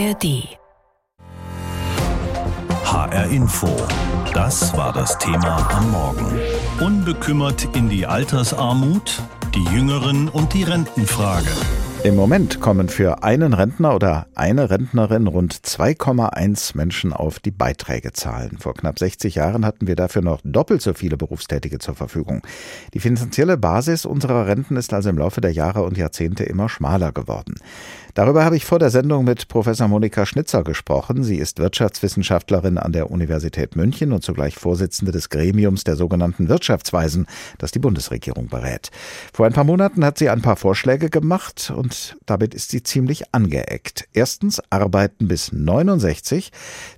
ARD. HR Info. Das war das Thema am Morgen. Unbekümmert in die Altersarmut, die Jüngeren und die Rentenfrage. Im Moment kommen für einen Rentner oder eine Rentnerin rund 2,1 Menschen auf die Beiträge zahlen. Vor knapp 60 Jahren hatten wir dafür noch doppelt so viele Berufstätige zur Verfügung. Die finanzielle Basis unserer Renten ist also im Laufe der Jahre und Jahrzehnte immer schmaler geworden. Darüber habe ich vor der Sendung mit Professor Monika Schnitzer gesprochen. Sie ist Wirtschaftswissenschaftlerin an der Universität München und zugleich Vorsitzende des Gremiums der sogenannten Wirtschaftsweisen, das die Bundesregierung berät. Vor ein paar Monaten hat sie ein paar Vorschläge gemacht und damit ist sie ziemlich angeeckt. Erstens arbeiten bis 69.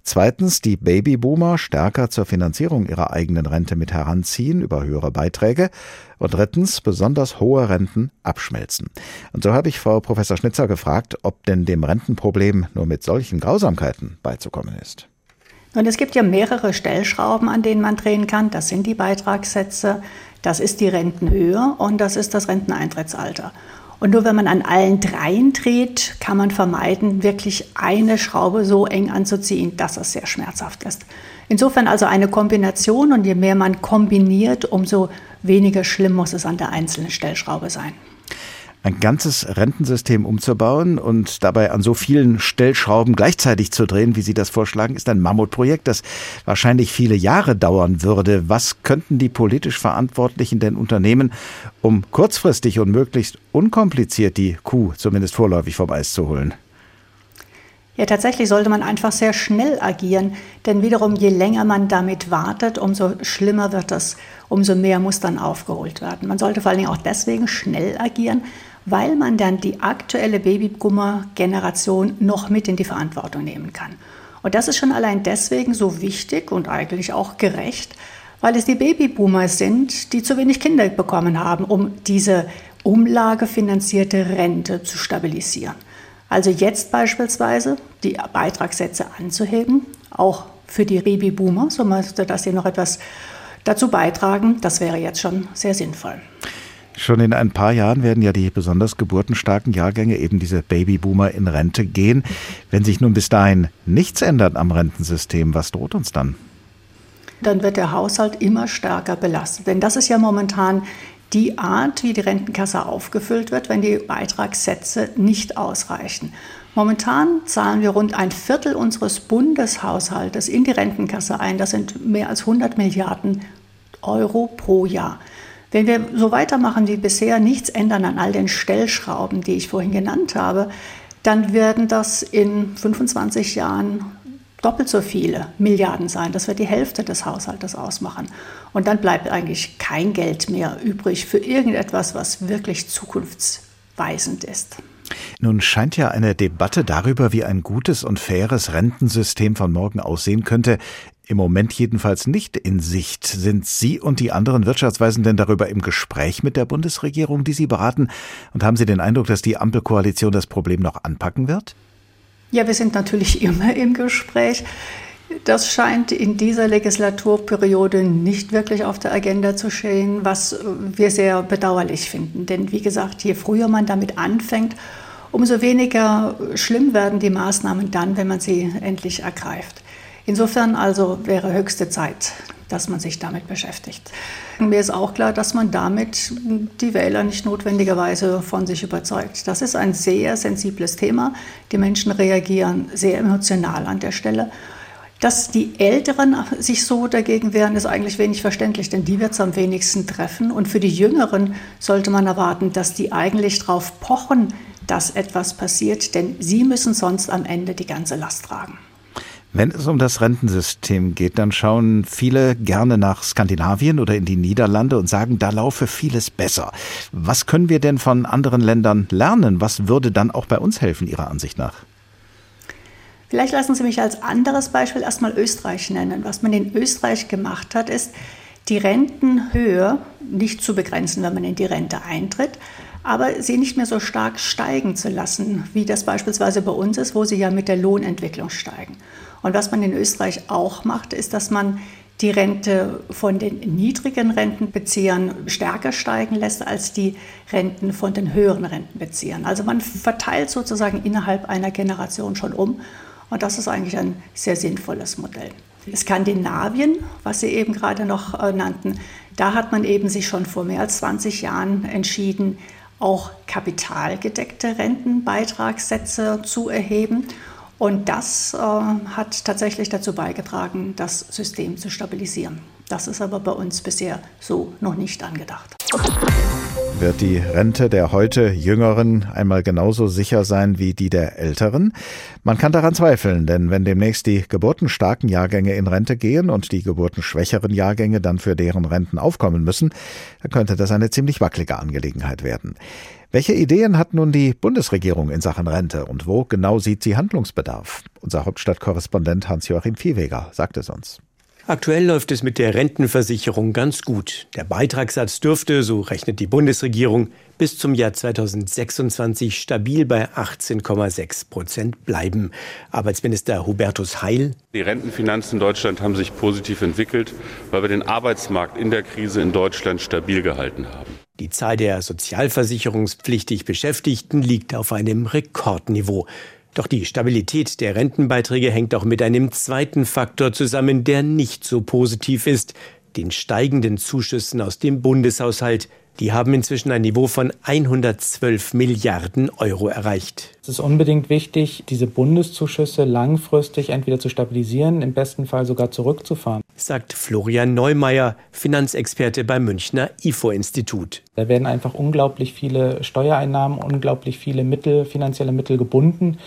Zweitens die Babyboomer stärker zur Finanzierung ihrer eigenen Rente mit heranziehen über höhere Beiträge und drittens besonders hohe Renten abschmelzen. Und so habe ich Frau Professor Schnitzer gefragt, ob denn dem Rentenproblem nur mit solchen Grausamkeiten beizukommen ist. Und es gibt ja mehrere Stellschrauben, an denen man drehen kann. Das sind die Beitragssätze, das ist die Rentenhöhe und das ist das Renteneintrittsalter. Und nur wenn man an allen dreien dreht, kann man vermeiden, wirklich eine Schraube so eng anzuziehen, dass es sehr schmerzhaft ist. Insofern also eine Kombination und je mehr man kombiniert, umso weniger schlimm muss es an der einzelnen Stellschraube sein. Ein ganzes Rentensystem umzubauen und dabei an so vielen Stellschrauben gleichzeitig zu drehen, wie Sie das vorschlagen, ist ein Mammutprojekt, das wahrscheinlich viele Jahre dauern würde. Was könnten die politisch Verantwortlichen denn unternehmen, um kurzfristig und möglichst unkompliziert die Kuh zumindest vorläufig vom Eis zu holen? Ja, tatsächlich sollte man einfach sehr schnell agieren, denn wiederum, je länger man damit wartet, umso schlimmer wird es, umso mehr muss dann aufgeholt werden. Man sollte vor allen Dingen auch deswegen schnell agieren, weil man dann die aktuelle Babyboomer-Generation noch mit in die Verantwortung nehmen kann. Und das ist schon allein deswegen so wichtig und eigentlich auch gerecht, weil es die Babyboomer sind, die zu wenig Kinder bekommen haben, um diese umlagefinanzierte Rente zu stabilisieren. Also jetzt beispielsweise die Beitragssätze anzuheben, auch für die Babyboomer, so dass sie noch etwas dazu beitragen, das wäre jetzt schon sehr sinnvoll. Schon in ein paar Jahren werden ja die besonders geburtenstarken Jahrgänge, eben diese Babyboomer, in Rente gehen. Wenn sich nun bis dahin nichts ändert am Rentensystem, was droht uns dann? Dann wird der Haushalt immer stärker belastet. Denn das ist ja momentan die Art, wie die Rentenkasse aufgefüllt wird, wenn die Beitragssätze nicht ausreichen. Momentan zahlen wir rund ein Viertel unseres Bundeshaushaltes in die Rentenkasse ein. Das sind mehr als 100 Milliarden Euro pro Jahr. Wenn wir so weitermachen wie bisher, nichts ändern an all den Stellschrauben, die ich vorhin genannt habe, dann werden das in 25 Jahren doppelt so viele Milliarden sein. Das wird die Hälfte des Haushaltes ausmachen. Und dann bleibt eigentlich kein Geld mehr übrig für irgendetwas, was wirklich zukunftsweisend ist. Nun scheint ja eine Debatte darüber, wie ein gutes und faires Rentensystem von morgen aussehen könnte, im Moment jedenfalls nicht in Sicht. Sind Sie und die anderen Wirtschaftsweisen denn darüber im Gespräch mit der Bundesregierung, die Sie beraten? Und haben Sie den Eindruck, dass die Ampelkoalition das Problem noch anpacken wird? Ja, wir sind natürlich immer im Gespräch. Das scheint in dieser Legislaturperiode nicht wirklich auf der Agenda zu stehen, was wir sehr bedauerlich finden. Denn wie gesagt, je früher man damit anfängt, umso weniger schlimm werden die Maßnahmen dann, wenn man sie endlich ergreift. Insofern also wäre höchste Zeit, dass man sich damit beschäftigt. Mir ist auch klar, dass man damit die Wähler nicht notwendigerweise von sich überzeugt. Das ist ein sehr sensibles Thema. Die Menschen reagieren sehr emotional an der Stelle. Dass die Älteren sich so dagegen wehren, ist eigentlich wenig verständlich, denn die wird es am wenigsten treffen. Und für die Jüngeren sollte man erwarten, dass die eigentlich darauf pochen, dass etwas passiert, denn sie müssen sonst am Ende die ganze Last tragen. Wenn es um das Rentensystem geht, dann schauen viele gerne nach Skandinavien oder in die Niederlande und sagen, da laufe vieles besser. Was können wir denn von anderen Ländern lernen? Was würde dann auch bei uns helfen, Ihrer Ansicht nach? Vielleicht lassen Sie mich als anderes Beispiel erstmal Österreich nennen. Was man in Österreich gemacht hat, ist, die Rentenhöhe nicht zu begrenzen, wenn man in die Rente eintritt, aber sie nicht mehr so stark steigen zu lassen, wie das beispielsweise bei uns ist, wo sie ja mit der Lohnentwicklung steigen. Und was man in Österreich auch macht, ist, dass man die Rente von den niedrigen Rentenbeziehern stärker steigen lässt als die Renten von den höheren Rentenbeziehern. Also man verteilt sozusagen innerhalb einer Generation schon um und das ist eigentlich ein sehr sinnvolles Modell. Skandinavien, was Sie eben gerade noch äh, nannten, da hat man eben sich schon vor mehr als 20 Jahren entschieden, auch kapitalgedeckte Rentenbeitragssätze zu erheben. Und das äh, hat tatsächlich dazu beigetragen, das System zu stabilisieren. Das ist aber bei uns bisher so noch nicht angedacht. Wird die Rente der heute Jüngeren einmal genauso sicher sein wie die der Älteren? Man kann daran zweifeln, denn wenn demnächst die geburtenstarken Jahrgänge in Rente gehen und die geburtenschwächeren Jahrgänge dann für deren Renten aufkommen müssen, dann könnte das eine ziemlich wackelige Angelegenheit werden. Welche Ideen hat nun die Bundesregierung in Sachen Rente und wo genau sieht sie Handlungsbedarf? Unser Hauptstadtkorrespondent Hans-Joachim Viehweger sagt es uns. Aktuell läuft es mit der Rentenversicherung ganz gut. Der Beitragssatz dürfte, so rechnet die Bundesregierung, bis zum Jahr 2026 stabil bei 18,6 Prozent bleiben. Arbeitsminister Hubertus Heil. Die Rentenfinanzen in Deutschland haben sich positiv entwickelt, weil wir den Arbeitsmarkt in der Krise in Deutschland stabil gehalten haben. Die Zahl der sozialversicherungspflichtig Beschäftigten liegt auf einem Rekordniveau. Doch die Stabilität der Rentenbeiträge hängt auch mit einem zweiten Faktor zusammen, der nicht so positiv ist, den steigenden Zuschüssen aus dem Bundeshaushalt. Die haben inzwischen ein Niveau von 112 Milliarden Euro erreicht. Es ist unbedingt wichtig, diese Bundeszuschüsse langfristig entweder zu stabilisieren, im besten Fall sogar zurückzufahren. Sagt Florian Neumeier, Finanzexperte beim Münchner IFO-Institut. Da werden einfach unglaublich viele Steuereinnahmen, unglaublich viele Mittel, finanzielle Mittel gebunden,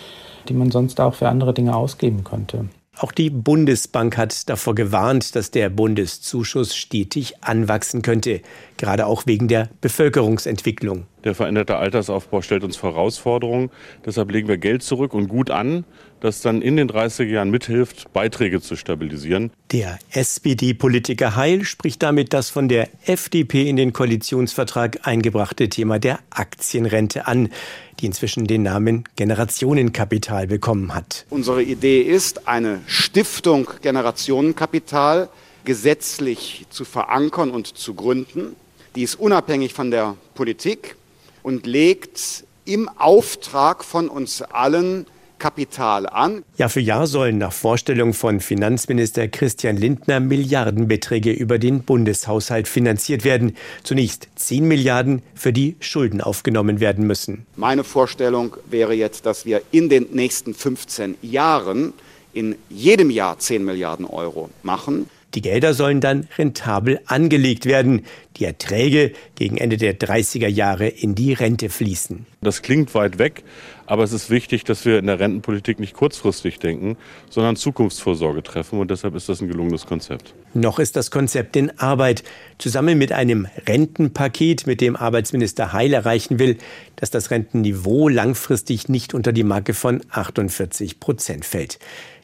die man sonst auch für andere Dinge ausgeben könnte. Auch die Bundesbank hat davor gewarnt, dass der Bundeszuschuss stetig anwachsen könnte, gerade auch wegen der Bevölkerungsentwicklung. Der veränderte Altersaufbau stellt uns Herausforderungen. Deshalb legen wir Geld zurück und gut an, das dann in den 30er Jahren mithilft, Beiträge zu stabilisieren. Der SPD-Politiker Heil spricht damit das von der FDP in den Koalitionsvertrag eingebrachte Thema der Aktienrente an die inzwischen den Namen Generationenkapital bekommen hat. Unsere Idee ist, eine Stiftung Generationenkapital gesetzlich zu verankern und zu gründen. Die ist unabhängig von der Politik und legt im Auftrag von uns allen Kapital an. Jahr für Jahr sollen nach Vorstellung von Finanzminister Christian Lindner Milliardenbeträge über den Bundeshaushalt finanziert werden. Zunächst 10 Milliarden, für die Schulden aufgenommen werden müssen. Meine Vorstellung wäre jetzt, dass wir in den nächsten 15 Jahren in jedem Jahr 10 Milliarden Euro machen. Die Gelder sollen dann rentabel angelegt werden, die Erträge gegen Ende der 30er Jahre in die Rente fließen. Das klingt weit weg, aber es ist wichtig, dass wir in der Rentenpolitik nicht kurzfristig denken, sondern Zukunftsvorsorge treffen und deshalb ist das ein gelungenes Konzept. Noch ist das Konzept in Arbeit, zusammen mit einem Rentenpaket, mit dem Arbeitsminister Heil erreichen will, dass das Rentenniveau langfristig nicht unter die Marke von 48 Prozent fällt.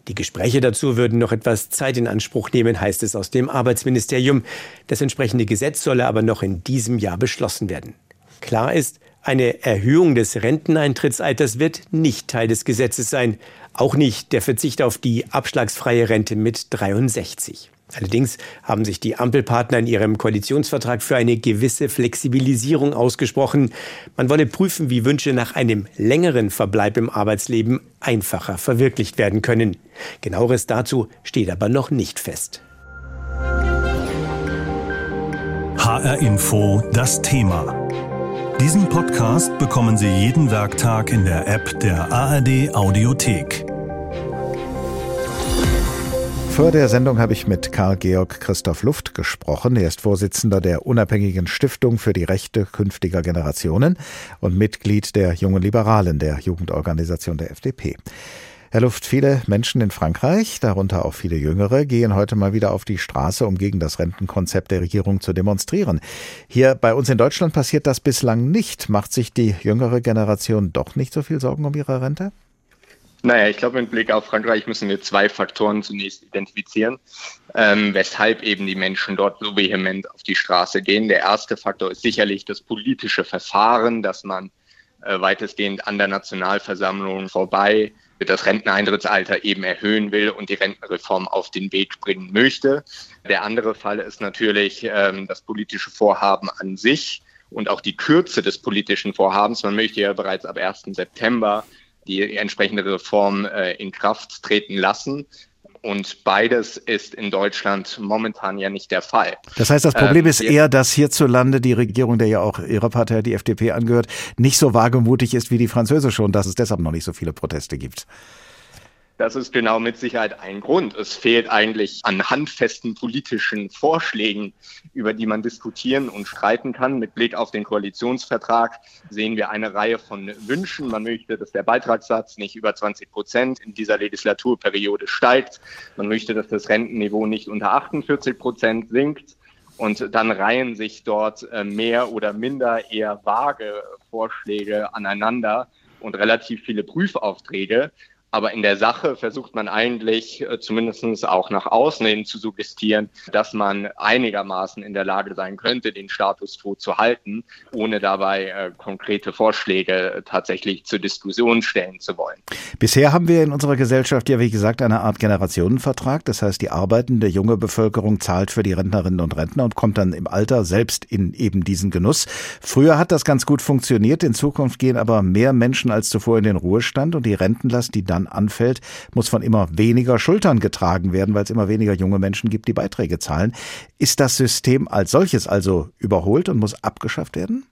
Die Gespräche dazu würden noch etwas Zeit in Anspruch nehmen, heißt es aus dem Arbeitsministerium. Das entsprechende Gesetz solle aber noch in diesem Jahr beschlossen werden. Klar ist, eine Erhöhung des Renteneintrittsalters wird nicht Teil des Gesetzes sein, auch nicht der Verzicht auf die abschlagsfreie Rente mit 63. Allerdings haben sich die Ampelpartner in ihrem Koalitionsvertrag für eine gewisse Flexibilisierung ausgesprochen. Man wolle prüfen, wie Wünsche nach einem längeren Verbleib im Arbeitsleben einfacher verwirklicht werden können. Genaueres dazu steht aber noch nicht fest. HR Info das Thema. Diesen Podcast bekommen Sie jeden Werktag in der App der ARD Audiothek. Vor der Sendung habe ich mit Karl Georg Christoph Luft gesprochen. Er ist Vorsitzender der Unabhängigen Stiftung für die Rechte künftiger Generationen und Mitglied der Jungen Liberalen, der Jugendorganisation der FDP. Herr Luft, viele Menschen in Frankreich, darunter auch viele Jüngere, gehen heute mal wieder auf die Straße, um gegen das Rentenkonzept der Regierung zu demonstrieren. Hier bei uns in Deutschland passiert das bislang nicht. Macht sich die jüngere Generation doch nicht so viel Sorgen um ihre Rente? Naja, ich glaube, mit Blick auf Frankreich müssen wir zwei Faktoren zunächst identifizieren, ähm, weshalb eben die Menschen dort so vehement auf die Straße gehen. Der erste Faktor ist sicherlich das politische Verfahren, dass man äh, weitestgehend an der Nationalversammlung vorbei das Renteneintrittsalter eben erhöhen will und die Rentenreform auf den Weg bringen möchte. Der andere Fall ist natürlich ähm, das politische Vorhaben an sich und auch die Kürze des politischen Vorhabens. Man möchte ja bereits ab 1. September die entsprechende Reform äh, in Kraft treten lassen. Und beides ist in Deutschland momentan ja nicht der Fall. Das heißt, das Problem ähm, ist eher, dass hierzulande die Regierung, der ja auch Ihrer Partei, die FDP, angehört, nicht so wagemutig ist wie die französische und dass es deshalb noch nicht so viele Proteste gibt. Das ist genau mit Sicherheit ein Grund. Es fehlt eigentlich an handfesten politischen Vorschlägen, über die man diskutieren und streiten kann. Mit Blick auf den Koalitionsvertrag sehen wir eine Reihe von Wünschen. Man möchte, dass der Beitragssatz nicht über 20 Prozent in dieser Legislaturperiode steigt. Man möchte, dass das Rentenniveau nicht unter 48 Prozent sinkt. Und dann reihen sich dort äh, mehr oder minder eher vage Vorschläge aneinander und relativ viele Prüfaufträge. Aber in der Sache versucht man eigentlich äh, zumindest auch nach außen hin zu suggestieren, dass man einigermaßen in der Lage sein könnte, den Status quo zu halten, ohne dabei äh, konkrete Vorschläge äh, tatsächlich zur Diskussion stellen zu wollen. Bisher haben wir in unserer Gesellschaft ja, wie gesagt, eine Art Generationenvertrag. Das heißt, die arbeitende junge Bevölkerung zahlt für die Rentnerinnen und Rentner und kommt dann im Alter selbst in eben diesen Genuss. Früher hat das ganz gut funktioniert. In Zukunft gehen aber mehr Menschen als zuvor in den Ruhestand und die Rentenlast, die dann dann anfällt, muss von immer weniger Schultern getragen werden, weil es immer weniger junge Menschen gibt, die Beiträge zahlen. Ist das System als solches also überholt und muss abgeschafft werden?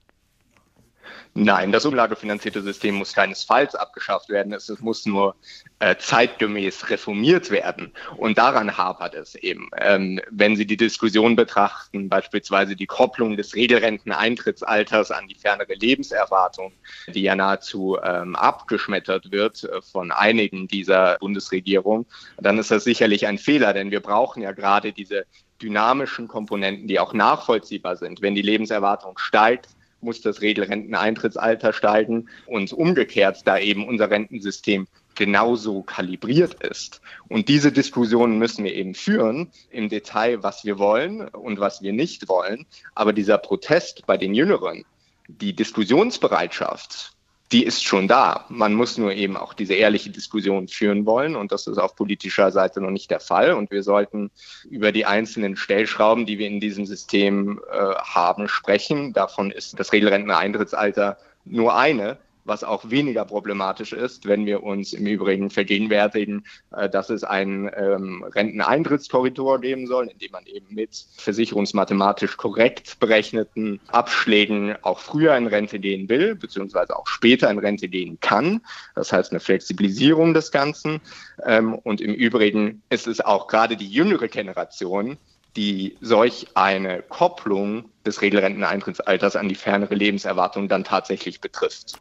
Nein, das umlagefinanzierte System muss keinesfalls abgeschafft werden. Es, muss nur äh, zeitgemäß reformiert werden. Und daran hapert es eben. Ähm, wenn Sie die Diskussion betrachten, beispielsweise die Kopplung des Regelrenteneintrittsalters an die fernere Lebenserwartung, die ja nahezu ähm, abgeschmettert wird äh, von einigen dieser Bundesregierung, dann ist das sicherlich ein Fehler, denn wir brauchen ja gerade diese dynamischen Komponenten, die auch nachvollziehbar sind. Wenn die Lebenserwartung steigt, muss das Regelrenteneintrittsalter steigen und umgekehrt, da eben unser Rentensystem genauso kalibriert ist. Und diese Diskussionen müssen wir eben führen im Detail, was wir wollen und was wir nicht wollen. Aber dieser Protest bei den Jüngeren, die Diskussionsbereitschaft, die ist schon da. Man muss nur eben auch diese ehrliche Diskussion führen wollen und das ist auf politischer Seite noch nicht der Fall. Und wir sollten über die einzelnen Stellschrauben, die wir in diesem System äh, haben, sprechen. Davon ist das Regelrenteneintrittsalter nur eine was auch weniger problematisch ist, wenn wir uns im Übrigen vergegenwärtigen, äh, dass es einen ähm, Renteneintrittskorridor geben soll, in dem man eben mit versicherungsmathematisch korrekt berechneten Abschlägen auch früher in Rente gehen will, beziehungsweise auch später in Rente gehen kann. Das heißt eine Flexibilisierung des Ganzen. Ähm, und im Übrigen ist es auch gerade die jüngere Generation, die solch eine Kopplung des Regelrenteneintrittsalters an die fernere Lebenserwartung dann tatsächlich betrifft.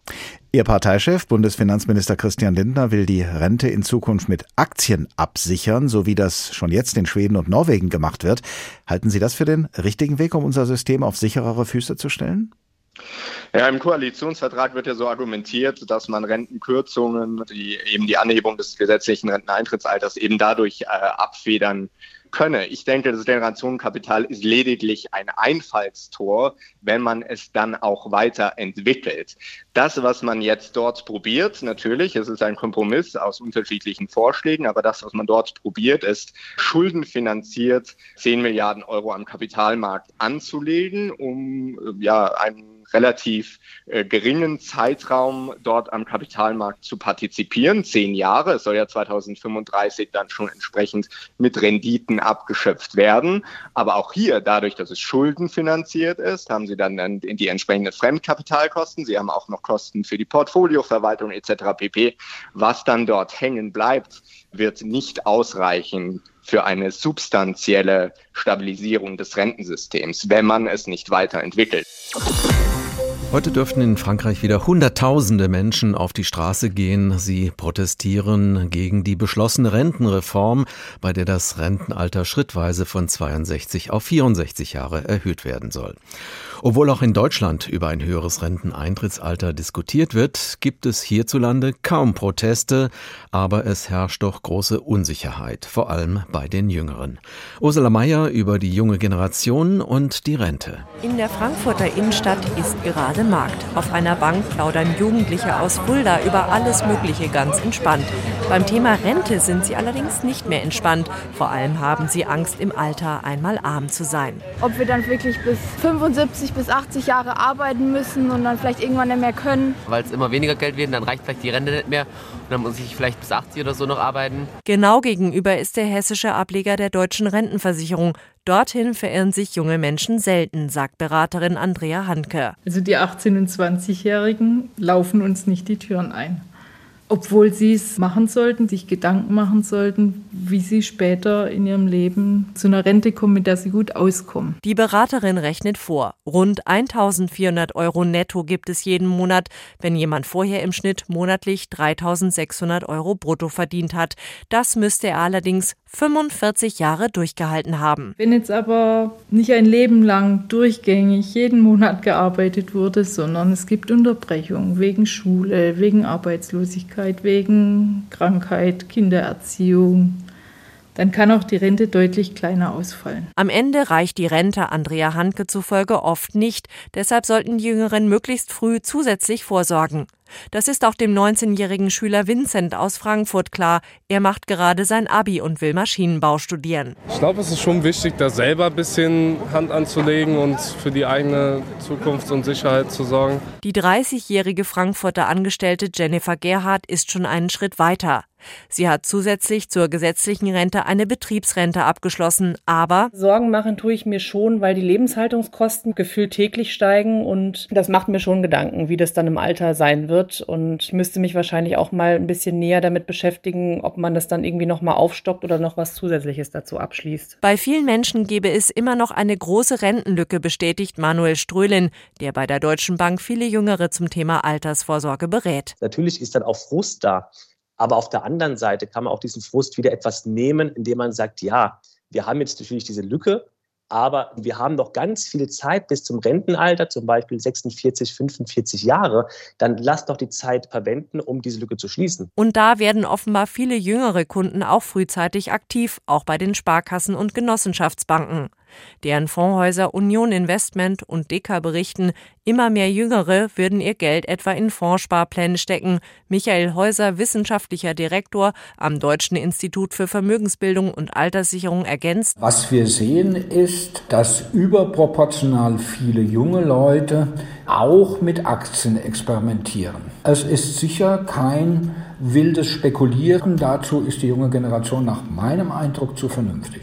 Ihr Parteichef, Bundesfinanzminister Christian Lindner, will die Rente in Zukunft mit Aktien absichern, so wie das schon jetzt in Schweden und Norwegen gemacht wird. Halten Sie das für den richtigen Weg, um unser System auf sicherere Füße zu stellen? Ja, im Koalitionsvertrag wird ja so argumentiert, dass man Rentenkürzungen, die eben die Anhebung des gesetzlichen Renteneintrittsalters eben dadurch äh, abfedern könne. Ich denke, das Generationenkapital ist lediglich ein Einfallstor, wenn man es dann auch weiterentwickelt. Das, was man jetzt dort probiert, natürlich, es ist ein Kompromiss aus unterschiedlichen Vorschlägen, aber das, was man dort probiert, ist schuldenfinanziert 10 Milliarden Euro am Kapitalmarkt anzulegen, um ja einen relativ äh, geringen Zeitraum dort am Kapitalmarkt zu partizipieren, zehn Jahre. Es soll ja 2035 dann schon entsprechend mit Renditen abgeschöpft werden. Aber auch hier, dadurch, dass es schuldenfinanziert ist, haben Sie dann die entsprechenden Fremdkapitalkosten. Sie haben auch noch Kosten für die Portfolioverwaltung etc. pp. Was dann dort hängen bleibt, wird nicht ausreichen für eine substanzielle Stabilisierung des Rentensystems, wenn man es nicht weiterentwickelt. Heute dürften in Frankreich wieder Hunderttausende Menschen auf die Straße gehen. Sie protestieren gegen die beschlossene Rentenreform, bei der das Rentenalter schrittweise von 62 auf 64 Jahre erhöht werden soll. Obwohl auch in Deutschland über ein höheres Renteneintrittsalter diskutiert wird, gibt es hierzulande kaum Proteste, aber es herrscht doch große Unsicherheit, vor allem bei den Jüngeren. Ursula Mayer über die junge Generation und die Rente. In der Frankfurter Innenstadt ist gerade Markt. Auf einer Bank plaudern Jugendliche aus Fulda über alles Mögliche ganz entspannt. Beim Thema Rente sind sie allerdings nicht mehr entspannt. Vor allem haben sie Angst, im Alter einmal arm zu sein. Ob wir dann wirklich bis 75 bis 80 Jahre arbeiten müssen und dann vielleicht irgendwann nicht mehr können. Weil es immer weniger Geld wird, dann reicht vielleicht die Rente nicht mehr und dann muss ich vielleicht bis 80 oder so noch arbeiten. Genau gegenüber ist der hessische Ableger der deutschen Rentenversicherung. Dorthin verirren sich junge Menschen selten, sagt Beraterin Andrea Hanke. Also die 18- und 20-Jährigen laufen uns nicht die Türen ein obwohl sie es machen sollten, sich Gedanken machen sollten, wie sie später in ihrem Leben zu einer Rente kommen, mit der sie gut auskommen. Die Beraterin rechnet vor. Rund 1400 Euro netto gibt es jeden Monat, wenn jemand vorher im Schnitt monatlich 3600 Euro brutto verdient hat. Das müsste er allerdings 45 Jahre durchgehalten haben. Wenn jetzt aber nicht ein Leben lang durchgängig jeden Monat gearbeitet wurde, sondern es gibt Unterbrechungen wegen Schule, wegen Arbeitslosigkeit, wegen Krankheit, Kindererziehung, dann kann auch die Rente deutlich kleiner ausfallen. Am Ende reicht die Rente Andrea Handke zufolge oft nicht. Deshalb sollten die Jüngeren möglichst früh zusätzlich vorsorgen. Das ist auch dem 19-jährigen Schüler Vincent aus Frankfurt klar. Er macht gerade sein Abi und will Maschinenbau studieren. Ich glaube, es ist schon wichtig, da selber ein bisschen Hand anzulegen und für die eigene Zukunft und Sicherheit zu sorgen. Die 30-jährige Frankfurter Angestellte Jennifer Gerhardt ist schon einen Schritt weiter. Sie hat zusätzlich zur gesetzlichen Rente eine Betriebsrente abgeschlossen, aber Sorgen machen tue ich mir schon, weil die Lebenshaltungskosten gefühlt täglich steigen und das macht mir schon Gedanken, wie das dann im Alter sein wird und ich müsste mich wahrscheinlich auch mal ein bisschen näher damit beschäftigen, ob man das dann irgendwie noch mal aufstockt oder noch was zusätzliches dazu abschließt. Bei vielen Menschen gäbe es immer noch eine große Rentenlücke, bestätigt Manuel Ströhlin, der bei der Deutschen Bank viele Jüngere zum Thema Altersvorsorge berät. Natürlich ist dann auch Frust da. Aber auf der anderen Seite kann man auch diesen Frust wieder etwas nehmen, indem man sagt, ja, wir haben jetzt natürlich diese Lücke, aber wir haben noch ganz viel Zeit bis zum Rentenalter, zum Beispiel 46, 45 Jahre. Dann lasst doch die Zeit verwenden, um diese Lücke zu schließen. Und da werden offenbar viele jüngere Kunden auch frühzeitig aktiv, auch bei den Sparkassen und Genossenschaftsbanken. Deren Fondshäuser Union Investment und Deka berichten, immer mehr Jüngere würden ihr Geld etwa in Fondssparpläne stecken. Michael Häuser, wissenschaftlicher Direktor am Deutschen Institut für Vermögensbildung und Alterssicherung, ergänzt. Was wir sehen ist, dass überproportional viele junge Leute auch mit Aktien experimentieren. Es ist sicher kein wildes Spekulieren. Dazu ist die junge Generation nach meinem Eindruck zu vernünftig.